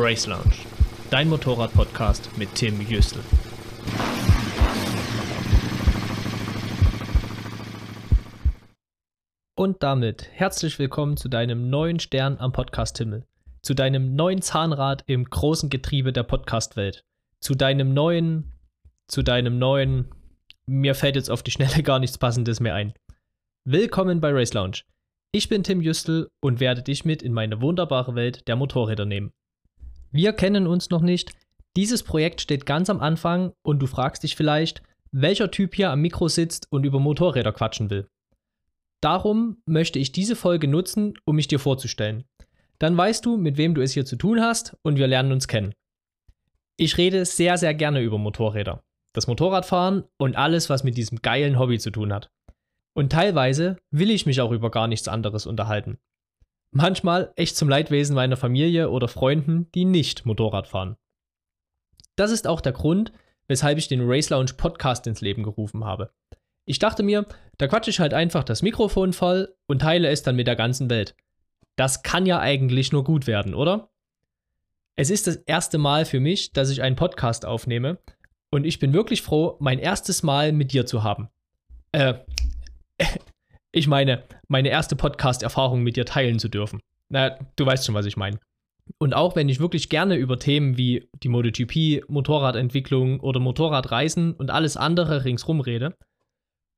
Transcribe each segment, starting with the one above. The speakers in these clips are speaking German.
Race Lounge, dein Motorrad-Podcast mit Tim Jüstel. Und damit herzlich willkommen zu deinem neuen Stern am Podcast-Himmel, zu deinem neuen Zahnrad im großen Getriebe der Podcast-Welt, zu deinem neuen, zu deinem neuen, mir fällt jetzt auf die Schnelle gar nichts Passendes mehr ein. Willkommen bei Race Lounge. Ich bin Tim Jüstel und werde dich mit in meine wunderbare Welt der Motorräder nehmen. Wir kennen uns noch nicht. Dieses Projekt steht ganz am Anfang und du fragst dich vielleicht, welcher Typ hier am Mikro sitzt und über Motorräder quatschen will. Darum möchte ich diese Folge nutzen, um mich dir vorzustellen. Dann weißt du, mit wem du es hier zu tun hast und wir lernen uns kennen. Ich rede sehr, sehr gerne über Motorräder, das Motorradfahren und alles, was mit diesem geilen Hobby zu tun hat. Und teilweise will ich mich auch über gar nichts anderes unterhalten. Manchmal echt zum Leidwesen meiner Familie oder Freunden, die nicht Motorrad fahren. Das ist auch der Grund, weshalb ich den Race Lounge Podcast ins Leben gerufen habe. Ich dachte mir, da quatsche ich halt einfach das Mikrofon voll und teile es dann mit der ganzen Welt. Das kann ja eigentlich nur gut werden, oder? Es ist das erste Mal für mich, dass ich einen Podcast aufnehme und ich bin wirklich froh, mein erstes Mal mit dir zu haben. Äh, ich meine, meine erste Podcast-Erfahrung mit dir teilen zu dürfen. Na, du weißt schon, was ich meine. Und auch wenn ich wirklich gerne über Themen wie die MotoGP, Motorradentwicklung oder Motorradreisen und alles andere ringsrum rede,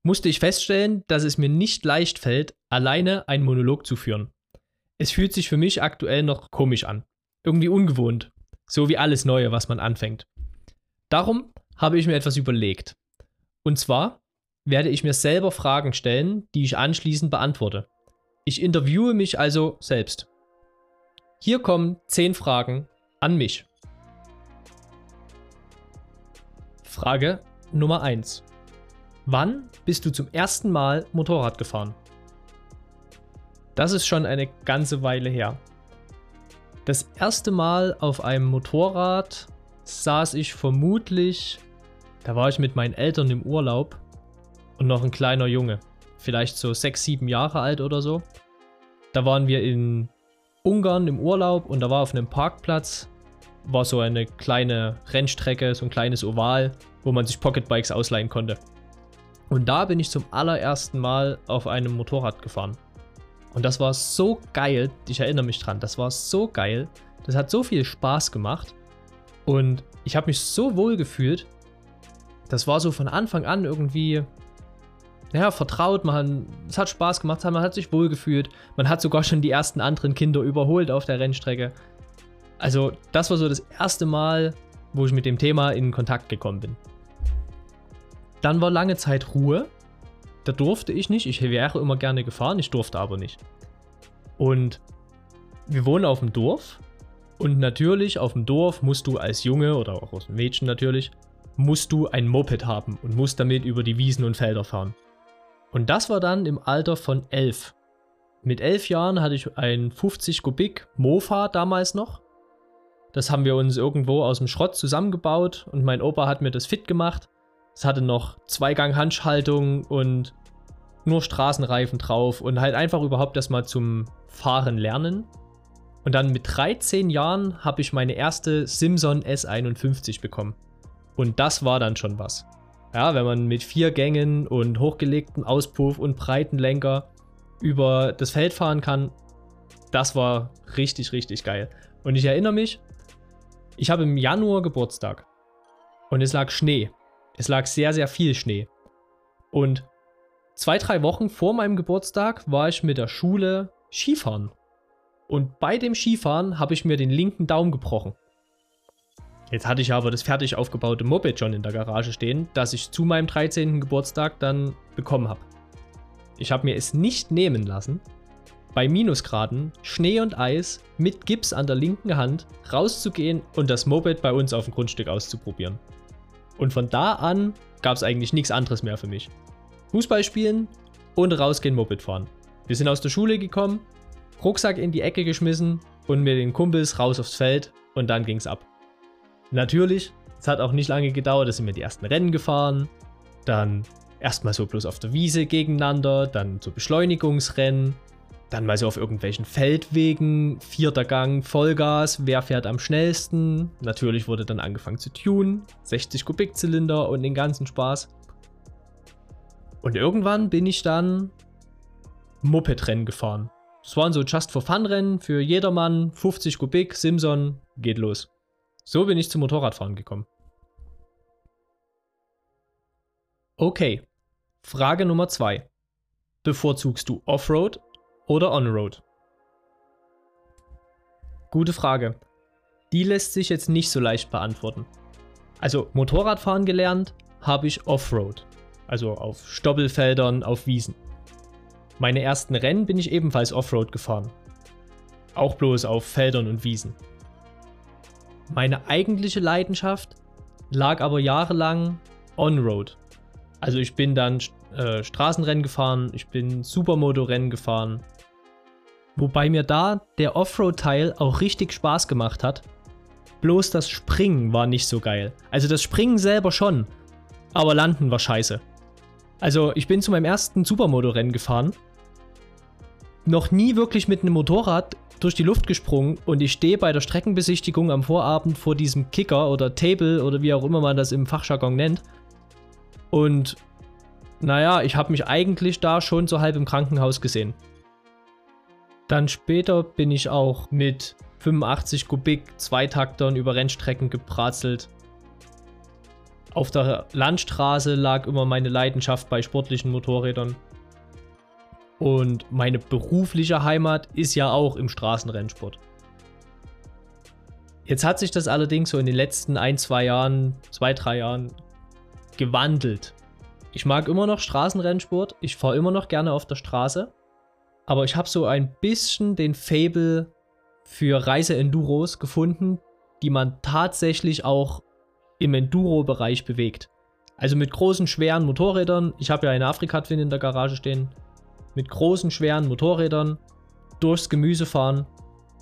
musste ich feststellen, dass es mir nicht leicht fällt, alleine einen Monolog zu führen. Es fühlt sich für mich aktuell noch komisch an. Irgendwie ungewohnt. So wie alles Neue, was man anfängt. Darum habe ich mir etwas überlegt. Und zwar werde ich mir selber Fragen stellen, die ich anschließend beantworte. Ich interviewe mich also selbst. Hier kommen 10 Fragen an mich. Frage Nummer 1. Wann bist du zum ersten Mal Motorrad gefahren? Das ist schon eine ganze Weile her. Das erste Mal auf einem Motorrad saß ich vermutlich, da war ich mit meinen Eltern im Urlaub und noch ein kleiner Junge, vielleicht so sechs, sieben Jahre alt oder so. Da waren wir in Ungarn im Urlaub und da war auf einem Parkplatz war so eine kleine Rennstrecke, so ein kleines Oval, wo man sich Pocketbikes ausleihen konnte. Und da bin ich zum allerersten Mal auf einem Motorrad gefahren. Und das war so geil, ich erinnere mich dran, das war so geil. Das hat so viel Spaß gemacht. Und ich habe mich so wohl gefühlt. Das war so von Anfang an irgendwie ja, vertraut, man, es hat Spaß gemacht, man hat sich wohlgefühlt. Man hat sogar schon die ersten anderen Kinder überholt auf der Rennstrecke. Also, das war so das erste Mal, wo ich mit dem Thema in Kontakt gekommen bin. Dann war lange Zeit Ruhe. Da durfte ich nicht. Ich wäre immer gerne gefahren, ich durfte aber nicht. Und wir wohnen auf dem Dorf. Und natürlich auf dem Dorf musst du als Junge oder auch als Mädchen natürlich, musst du ein Moped haben und musst damit über die Wiesen und Felder fahren. Und das war dann im Alter von elf. Mit elf Jahren hatte ich ein 50 Kubik Mofa damals noch. Das haben wir uns irgendwo aus dem Schrott zusammengebaut und mein Opa hat mir das fit gemacht. Es hatte noch Zweigang-Handschaltung und nur Straßenreifen drauf und halt einfach überhaupt erstmal zum Fahren lernen. Und dann mit 13 Jahren habe ich meine erste Simson S51 bekommen. Und das war dann schon was. Ja, wenn man mit vier Gängen und hochgelegtem Auspuff und breiten Lenker über das Feld fahren kann, das war richtig, richtig geil. Und ich erinnere mich, ich habe im Januar Geburtstag und es lag Schnee. Es lag sehr, sehr viel Schnee. Und zwei, drei Wochen vor meinem Geburtstag war ich mit der Schule Skifahren. Und bei dem Skifahren habe ich mir den linken Daumen gebrochen. Jetzt hatte ich aber das fertig aufgebaute Moped schon in der Garage stehen, das ich zu meinem 13. Geburtstag dann bekommen habe. Ich habe mir es nicht nehmen lassen, bei Minusgraden, Schnee und Eis, mit Gips an der linken Hand rauszugehen und das Moped bei uns auf dem Grundstück auszuprobieren. Und von da an gab es eigentlich nichts anderes mehr für mich. Fußball spielen und rausgehen Moped fahren. Wir sind aus der Schule gekommen, Rucksack in die Ecke geschmissen und mit den Kumpels raus aufs Feld und dann ging's ab. Natürlich, es hat auch nicht lange gedauert, da sind wir die ersten Rennen gefahren. Dann erstmal so bloß auf der Wiese gegeneinander, dann so Beschleunigungsrennen. Dann mal so auf irgendwelchen Feldwegen, vierter Gang, Vollgas, wer fährt am schnellsten. Natürlich wurde dann angefangen zu tunen, 60 Kubikzylinder und den ganzen Spaß. Und irgendwann bin ich dann Moped-Rennen gefahren. Das waren so Just for Fun-Rennen für jedermann, 50 Kubik, Simson, geht los. So bin ich zum Motorradfahren gekommen. Okay, Frage Nummer 2. Bevorzugst du Offroad oder Onroad? Gute Frage. Die lässt sich jetzt nicht so leicht beantworten. Also Motorradfahren gelernt habe ich Offroad, also auf Stoppelfeldern, auf Wiesen. Meine ersten Rennen bin ich ebenfalls Offroad gefahren. Auch bloß auf Feldern und Wiesen. Meine eigentliche Leidenschaft lag aber jahrelang On-Road. Also ich bin dann äh, Straßenrennen gefahren, ich bin Supermoto-Rennen gefahren. Wobei mir da der Offroad-Teil auch richtig Spaß gemacht hat. Bloß das Springen war nicht so geil. Also das Springen selber schon, aber Landen war scheiße. Also ich bin zu meinem ersten Supermoto-Rennen gefahren. Noch nie wirklich mit einem Motorrad durch die Luft gesprungen und ich stehe bei der Streckenbesichtigung am Vorabend vor diesem Kicker oder Table oder wie auch immer man das im Fachjargon nennt. Und naja, ich habe mich eigentlich da schon so halb im Krankenhaus gesehen. Dann später bin ich auch mit 85 Kubik Zweitaktern über Rennstrecken gepratzelt. Auf der Landstraße lag immer meine Leidenschaft bei sportlichen Motorrädern. Und meine berufliche Heimat ist ja auch im Straßenrennsport. Jetzt hat sich das allerdings so in den letzten ein, zwei Jahren, zwei, drei Jahren gewandelt. Ich mag immer noch Straßenrennsport, ich fahre immer noch gerne auf der Straße, aber ich habe so ein bisschen den Fable für Reise-Enduros gefunden, die man tatsächlich auch im Enduro-Bereich bewegt. Also mit großen, schweren Motorrädern. Ich habe ja eine Afrika-Twin in der Garage stehen. Mit großen, schweren Motorrädern durchs Gemüse fahren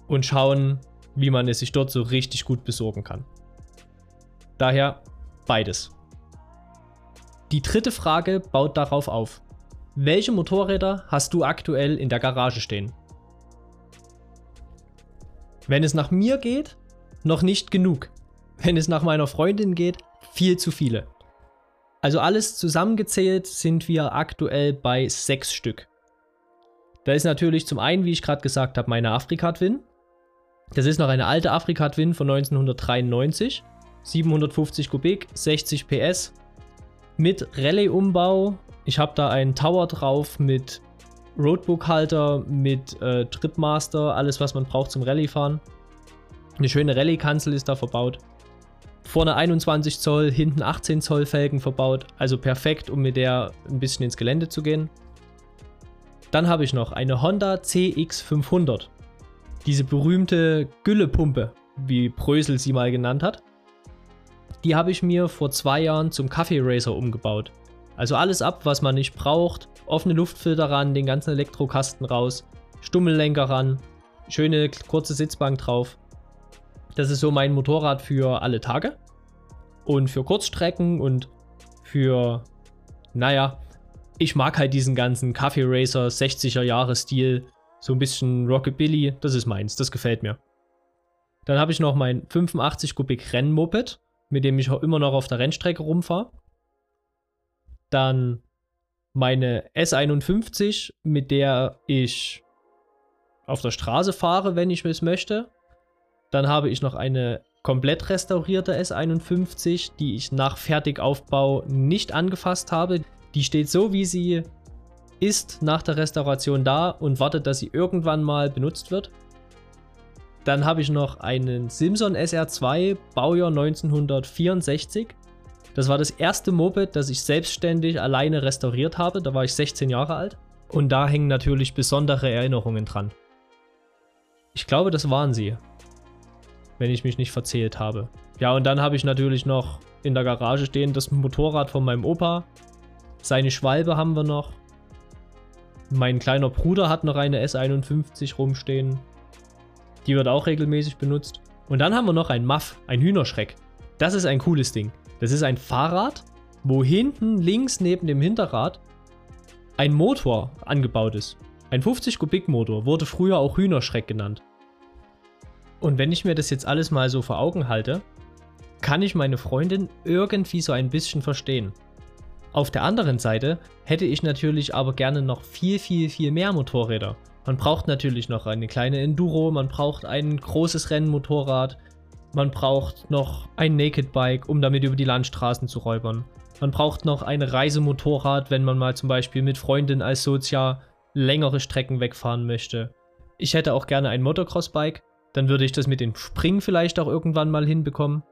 und schauen, wie man es sich dort so richtig gut besorgen kann. Daher beides. Die dritte Frage baut darauf auf. Welche Motorräder hast du aktuell in der Garage stehen? Wenn es nach mir geht, noch nicht genug. Wenn es nach meiner Freundin geht, viel zu viele. Also alles zusammengezählt sind wir aktuell bei sechs Stück. Da ist natürlich zum einen, wie ich gerade gesagt habe, meine Afrika-Twin. Das ist noch eine alte Afrika-Twin von 1993. 750 Kubik, 60 PS, mit Rallye-Umbau. Ich habe da einen Tower drauf mit Roadbook-Halter, mit äh, Tripmaster, alles was man braucht zum Rallye-Fahren. Eine schöne Rallye-Kanzel ist da verbaut. Vorne 21 Zoll, hinten 18 Zoll Felgen verbaut. Also perfekt, um mit der ein bisschen ins Gelände zu gehen. Dann habe ich noch eine Honda CX500. Diese berühmte Güllepumpe, wie Brösel sie mal genannt hat. Die habe ich mir vor zwei Jahren zum Kaffee Racer umgebaut. Also alles ab, was man nicht braucht. Offene Luftfilter ran, den ganzen Elektrokasten raus, Stummellenker ran, schöne kurze Sitzbank drauf. Das ist so mein Motorrad für alle Tage. Und für Kurzstrecken und für, naja, ich mag halt diesen ganzen Kaffee Racer 60er Jahre Stil. So ein bisschen Rockabilly, das ist meins, das gefällt mir. Dann habe ich noch mein 85 Kubik Rennmoped mit dem ich auch immer noch auf der Rennstrecke rumfahre. Dann meine S51, mit der ich auf der Straße fahre, wenn ich es möchte. Dann habe ich noch eine komplett restaurierte S51, die ich nach Fertigaufbau nicht angefasst habe. Die steht so, wie sie ist nach der Restauration da und wartet, dass sie irgendwann mal benutzt wird. Dann habe ich noch einen Simson SR2, Baujahr 1964. Das war das erste Moped, das ich selbstständig alleine restauriert habe. Da war ich 16 Jahre alt. Und da hängen natürlich besondere Erinnerungen dran. Ich glaube, das waren sie. Wenn ich mich nicht verzählt habe. Ja, und dann habe ich natürlich noch in der Garage stehen das Motorrad von meinem Opa. Seine Schwalbe haben wir noch. Mein kleiner Bruder hat noch eine S51 rumstehen. Die wird auch regelmäßig benutzt. Und dann haben wir noch ein Muff, ein Hühnerschreck. Das ist ein cooles Ding. Das ist ein Fahrrad, wo hinten links neben dem Hinterrad ein Motor angebaut ist. Ein 50 Kubik Motor wurde früher auch Hühnerschreck genannt. Und wenn ich mir das jetzt alles mal so vor Augen halte, kann ich meine Freundin irgendwie so ein bisschen verstehen. Auf der anderen Seite hätte ich natürlich aber gerne noch viel, viel, viel mehr Motorräder. Man braucht natürlich noch eine kleine Enduro, man braucht ein großes Rennmotorrad, man braucht noch ein Naked Bike, um damit über die Landstraßen zu räubern. Man braucht noch ein Reisemotorrad, wenn man mal zum Beispiel mit Freundin als Sozia längere Strecken wegfahren möchte. Ich hätte auch gerne ein Motocross-Bike, dann würde ich das mit dem Springen vielleicht auch irgendwann mal hinbekommen.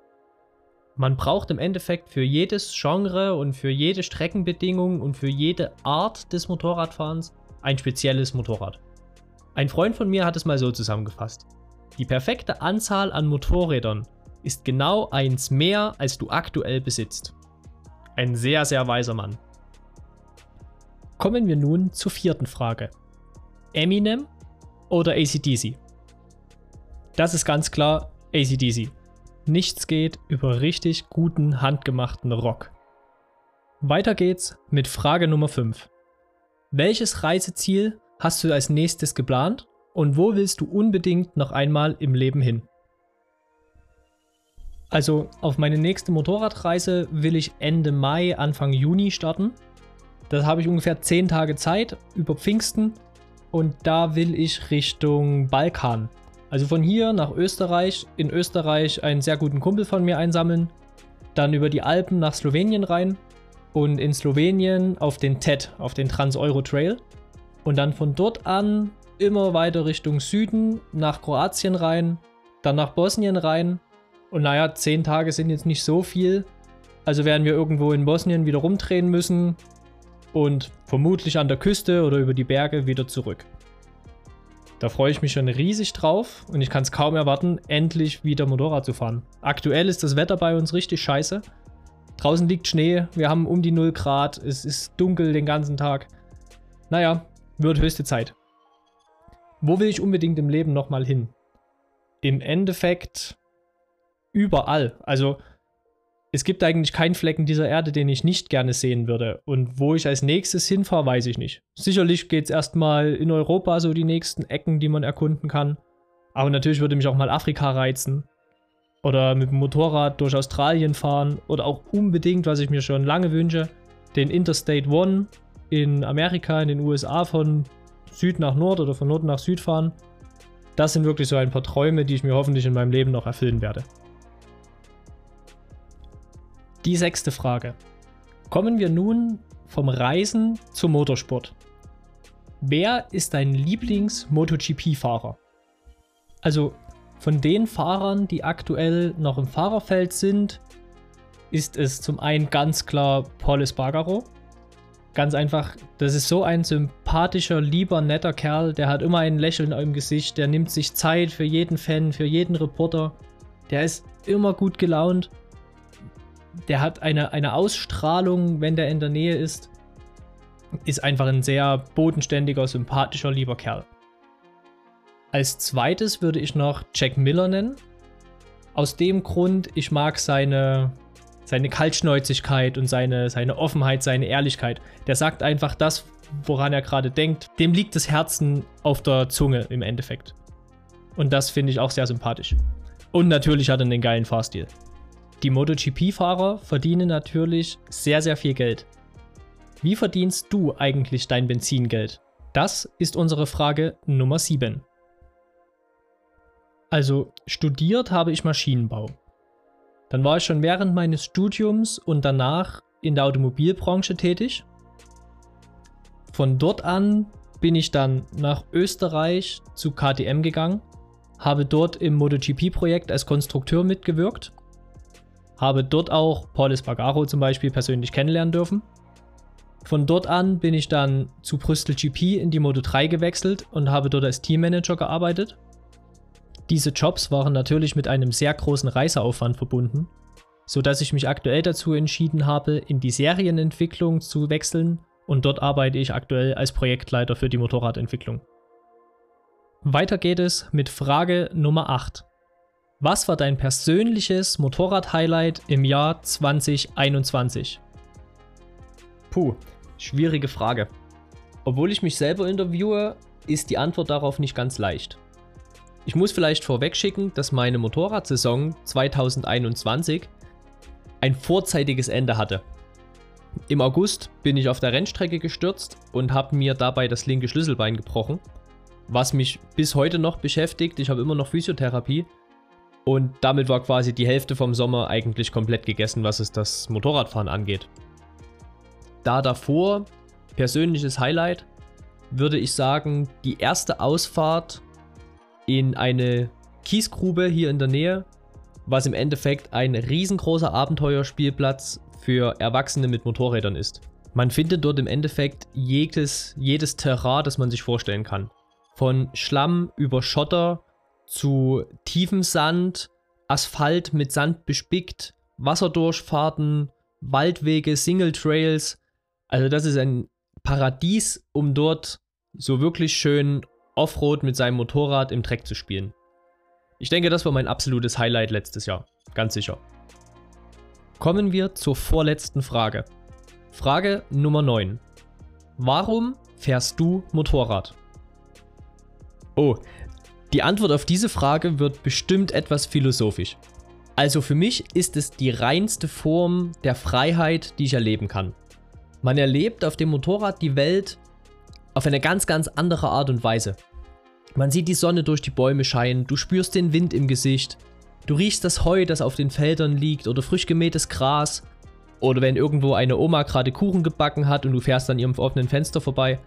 Man braucht im Endeffekt für jedes Genre und für jede Streckenbedingung und für jede Art des Motorradfahrens ein spezielles Motorrad. Ein Freund von mir hat es mal so zusammengefasst. Die perfekte Anzahl an Motorrädern ist genau eins mehr, als du aktuell besitzt. Ein sehr, sehr weiser Mann. Kommen wir nun zur vierten Frage. Eminem oder ACDC? Das ist ganz klar ACDC. Nichts geht über richtig guten, handgemachten Rock. Weiter geht's mit Frage Nummer 5. Welches Reiseziel hast du als nächstes geplant und wo willst du unbedingt noch einmal im Leben hin? Also auf meine nächste Motorradreise will ich Ende Mai, Anfang Juni starten. Da habe ich ungefähr 10 Tage Zeit über Pfingsten und da will ich Richtung Balkan also von hier nach Österreich, in Österreich einen sehr guten Kumpel von mir einsammeln, dann über die Alpen nach Slowenien rein und in Slowenien auf den TED, auf den Trans-Euro Trail und dann von dort an immer weiter Richtung Süden nach Kroatien rein, dann nach Bosnien rein. Und naja, zehn Tage sind jetzt nicht so viel, also werden wir irgendwo in Bosnien wieder rumdrehen müssen und vermutlich an der Küste oder über die Berge wieder zurück. Da freue ich mich schon riesig drauf und ich kann es kaum erwarten, endlich wieder Motorrad zu fahren. Aktuell ist das Wetter bei uns richtig scheiße. Draußen liegt Schnee, wir haben um die 0 Grad, es ist dunkel den ganzen Tag. Naja, wird höchste Zeit. Wo will ich unbedingt im Leben nochmal hin? Im Endeffekt überall. Also es gibt eigentlich keinen Flecken dieser Erde, den ich nicht gerne sehen würde. Und wo ich als nächstes hinfahre, weiß ich nicht. Sicherlich geht es erstmal in Europa so die nächsten Ecken, die man erkunden kann. Aber natürlich würde mich auch mal Afrika reizen. Oder mit dem Motorrad durch Australien fahren. Oder auch unbedingt, was ich mir schon lange wünsche, den Interstate One in Amerika, in den USA von Süd nach Nord oder von Nord nach Süd fahren. Das sind wirklich so ein paar Träume, die ich mir hoffentlich in meinem Leben noch erfüllen werde. Die sechste Frage. Kommen wir nun vom Reisen zum Motorsport. Wer ist dein Lieblings-MotoGP-Fahrer? Also von den Fahrern, die aktuell noch im Fahrerfeld sind, ist es zum einen ganz klar Paul Espargaro. Ganz einfach, das ist so ein sympathischer, lieber, netter Kerl, der hat immer ein Lächeln im Gesicht, der nimmt sich Zeit für jeden Fan, für jeden Reporter. Der ist immer gut gelaunt der hat eine, eine Ausstrahlung, wenn der in der Nähe ist. Ist einfach ein sehr bodenständiger, sympathischer, lieber Kerl. Als zweites würde ich noch Jack Miller nennen. Aus dem Grund, ich mag seine, seine Kaltschnäuzigkeit und seine, seine Offenheit, seine Ehrlichkeit. Der sagt einfach das, woran er gerade denkt. Dem liegt das Herzen auf der Zunge im Endeffekt. Und das finde ich auch sehr sympathisch. Und natürlich hat er einen geilen Fahrstil. Die MotoGP-Fahrer verdienen natürlich sehr, sehr viel Geld. Wie verdienst du eigentlich dein Benzingeld? Das ist unsere Frage Nummer 7. Also studiert habe ich Maschinenbau. Dann war ich schon während meines Studiums und danach in der Automobilbranche tätig. Von dort an bin ich dann nach Österreich zu KTM gegangen, habe dort im MotoGP-Projekt als Konstrukteur mitgewirkt habe dort auch Paul Espargaro zum Beispiel persönlich kennenlernen dürfen. Von dort an bin ich dann zu Brüssel GP in die Moto 3 gewechselt und habe dort als Teammanager gearbeitet. Diese Jobs waren natürlich mit einem sehr großen Reiseaufwand verbunden, sodass ich mich aktuell dazu entschieden habe, in die Serienentwicklung zu wechseln und dort arbeite ich aktuell als Projektleiter für die Motorradentwicklung. Weiter geht es mit Frage Nummer 8. Was war dein persönliches Motorrad-Highlight im Jahr 2021? Puh, schwierige Frage. Obwohl ich mich selber interviewe, ist die Antwort darauf nicht ganz leicht. Ich muss vielleicht vorwegschicken, dass meine Motorradsaison 2021 ein vorzeitiges Ende hatte. Im August bin ich auf der Rennstrecke gestürzt und habe mir dabei das linke Schlüsselbein gebrochen, was mich bis heute noch beschäftigt. Ich habe immer noch Physiotherapie und damit war quasi die Hälfte vom Sommer eigentlich komplett gegessen, was es das Motorradfahren angeht. Da davor, persönliches Highlight, würde ich sagen, die erste Ausfahrt in eine Kiesgrube hier in der Nähe, was im Endeffekt ein riesengroßer Abenteuerspielplatz für Erwachsene mit Motorrädern ist. Man findet dort im Endeffekt jedes, jedes Terrain, das man sich vorstellen kann. Von Schlamm über Schotter zu tiefem Sand, Asphalt mit Sand bespickt, Wasserdurchfahrten, Waldwege, Single Trails. Also das ist ein Paradies, um dort so wirklich schön Offroad mit seinem Motorrad im Dreck zu spielen. Ich denke, das war mein absolutes Highlight letztes Jahr. Ganz sicher. Kommen wir zur vorletzten Frage. Frage Nummer 9. Warum fährst du Motorrad? Oh, die Antwort auf diese Frage wird bestimmt etwas philosophisch. Also für mich ist es die reinste Form der Freiheit, die ich erleben kann. Man erlebt auf dem Motorrad die Welt auf eine ganz, ganz andere Art und Weise. Man sieht die Sonne durch die Bäume scheinen, du spürst den Wind im Gesicht, du riechst das Heu, das auf den Feldern liegt oder frisch gemähtes Gras oder wenn irgendwo eine Oma gerade Kuchen gebacken hat und du fährst an ihrem offenen Fenster vorbei.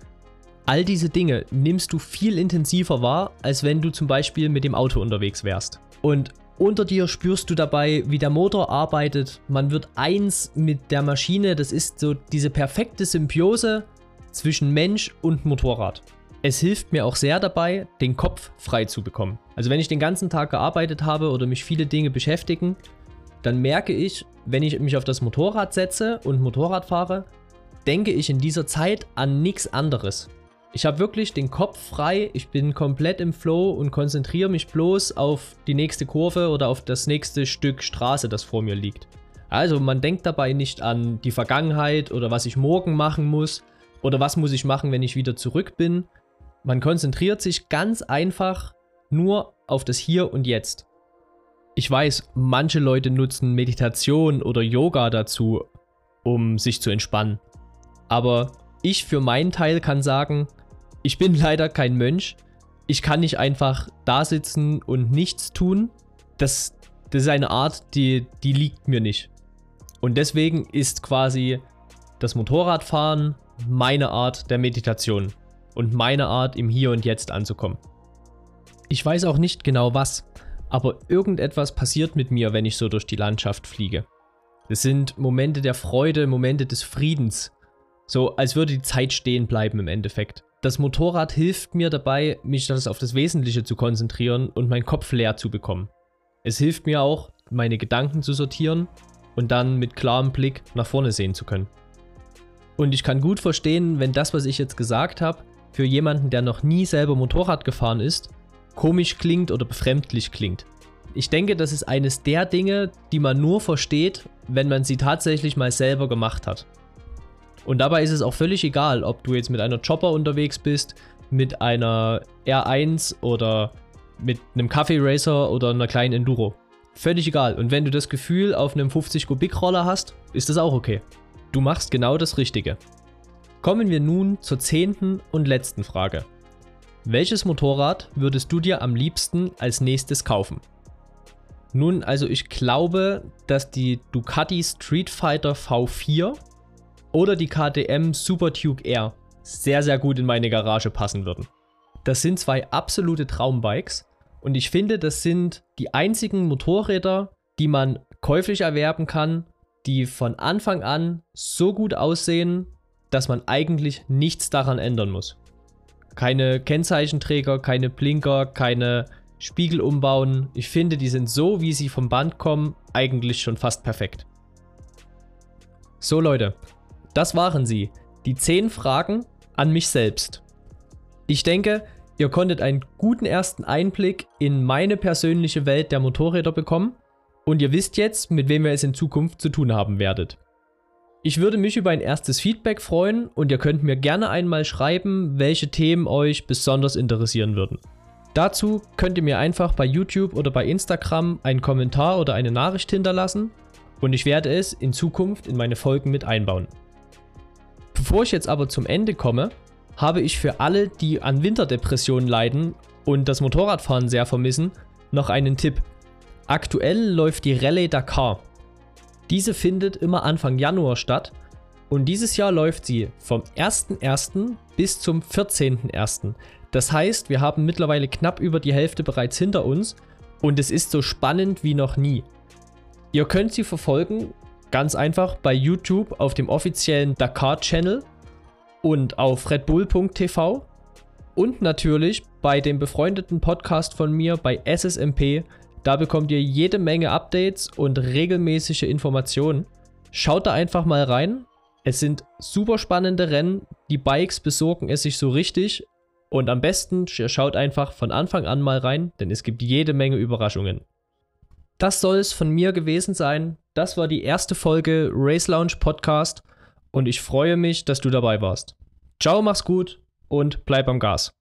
All diese Dinge nimmst du viel intensiver wahr, als wenn du zum Beispiel mit dem Auto unterwegs wärst. Und unter dir spürst du dabei, wie der Motor arbeitet. Man wird eins mit der Maschine. Das ist so diese perfekte Symbiose zwischen Mensch und Motorrad. Es hilft mir auch sehr dabei, den Kopf frei zu bekommen. Also wenn ich den ganzen Tag gearbeitet habe oder mich viele Dinge beschäftigen, dann merke ich, wenn ich mich auf das Motorrad setze und Motorrad fahre, denke ich in dieser Zeit an nichts anderes. Ich habe wirklich den Kopf frei, ich bin komplett im Flow und konzentriere mich bloß auf die nächste Kurve oder auf das nächste Stück Straße, das vor mir liegt. Also man denkt dabei nicht an die Vergangenheit oder was ich morgen machen muss, oder was muss ich machen, wenn ich wieder zurück bin? Man konzentriert sich ganz einfach nur auf das Hier und Jetzt. Ich weiß, manche Leute nutzen Meditation oder Yoga dazu, um sich zu entspannen. Aber ich für meinen Teil kann sagen, ich bin leider kein Mönch. Ich kann nicht einfach da sitzen und nichts tun. Das, das ist eine Art, die, die liegt mir nicht. Und deswegen ist quasi das Motorradfahren meine Art der Meditation und meine Art im Hier und Jetzt anzukommen. Ich weiß auch nicht genau was, aber irgendetwas passiert mit mir, wenn ich so durch die Landschaft fliege. Es sind Momente der Freude, Momente des Friedens, so als würde die Zeit stehen bleiben im Endeffekt. Das Motorrad hilft mir dabei, mich das auf das Wesentliche zu konzentrieren und meinen Kopf leer zu bekommen. Es hilft mir auch, meine Gedanken zu sortieren und dann mit klarem Blick nach vorne sehen zu können. Und ich kann gut verstehen, wenn das, was ich jetzt gesagt habe, für jemanden, der noch nie selber Motorrad gefahren ist, komisch klingt oder befremdlich klingt. Ich denke, das ist eines der Dinge, die man nur versteht, wenn man sie tatsächlich mal selber gemacht hat. Und dabei ist es auch völlig egal, ob du jetzt mit einer Chopper unterwegs bist, mit einer R1 oder mit einem Kaffee Racer oder einer kleinen Enduro. Völlig egal. Und wenn du das Gefühl auf einem 50 Kubik Roller hast, ist das auch okay. Du machst genau das Richtige. Kommen wir nun zur zehnten und letzten Frage. Welches Motorrad würdest du dir am liebsten als nächstes kaufen? Nun, also ich glaube, dass die Ducati Street Fighter V4 oder die KTM Super Duke R sehr, sehr gut in meine Garage passen würden. Das sind zwei absolute Traumbikes und ich finde, das sind die einzigen Motorräder, die man käuflich erwerben kann die von Anfang an so gut aussehen, dass man eigentlich nichts daran ändern muss. Keine Kennzeichenträger, keine Blinker, keine Spiegel umbauen. Ich finde, die sind so, wie sie vom Band kommen, eigentlich schon fast perfekt. So Leute, das waren sie. Die 10 Fragen an mich selbst. Ich denke, ihr konntet einen guten ersten Einblick in meine persönliche Welt der Motorräder bekommen und ihr wisst jetzt, mit wem ihr es in Zukunft zu tun haben werdet. Ich würde mich über ein erstes Feedback freuen und ihr könnt mir gerne einmal schreiben, welche Themen euch besonders interessieren würden. Dazu könnt ihr mir einfach bei YouTube oder bei Instagram einen Kommentar oder eine Nachricht hinterlassen und ich werde es in Zukunft in meine Folgen mit einbauen. Bevor ich jetzt aber zum Ende komme, habe ich für alle, die an Winterdepressionen leiden und das Motorradfahren sehr vermissen, noch einen Tipp. Aktuell läuft die Rallye Dakar. Diese findet immer Anfang Januar statt und dieses Jahr läuft sie vom 1.1. bis zum 14.1. Das heißt, wir haben mittlerweile knapp über die Hälfte bereits hinter uns und es ist so spannend wie noch nie. Ihr könnt sie verfolgen, ganz einfach bei YouTube auf dem offiziellen Dakar-Channel und auf redbull.tv und natürlich bei dem befreundeten Podcast von mir bei SSMP da bekommt ihr jede Menge Updates und regelmäßige Informationen. Schaut da einfach mal rein. Es sind super spannende Rennen. Die Bikes besorgen es sich so richtig. Und am besten, schaut einfach von Anfang an mal rein, denn es gibt jede Menge Überraschungen. Das soll es von mir gewesen sein. Das war die erste Folge Race Lounge Podcast und ich freue mich, dass du dabei warst. Ciao, mach's gut und bleib am Gas.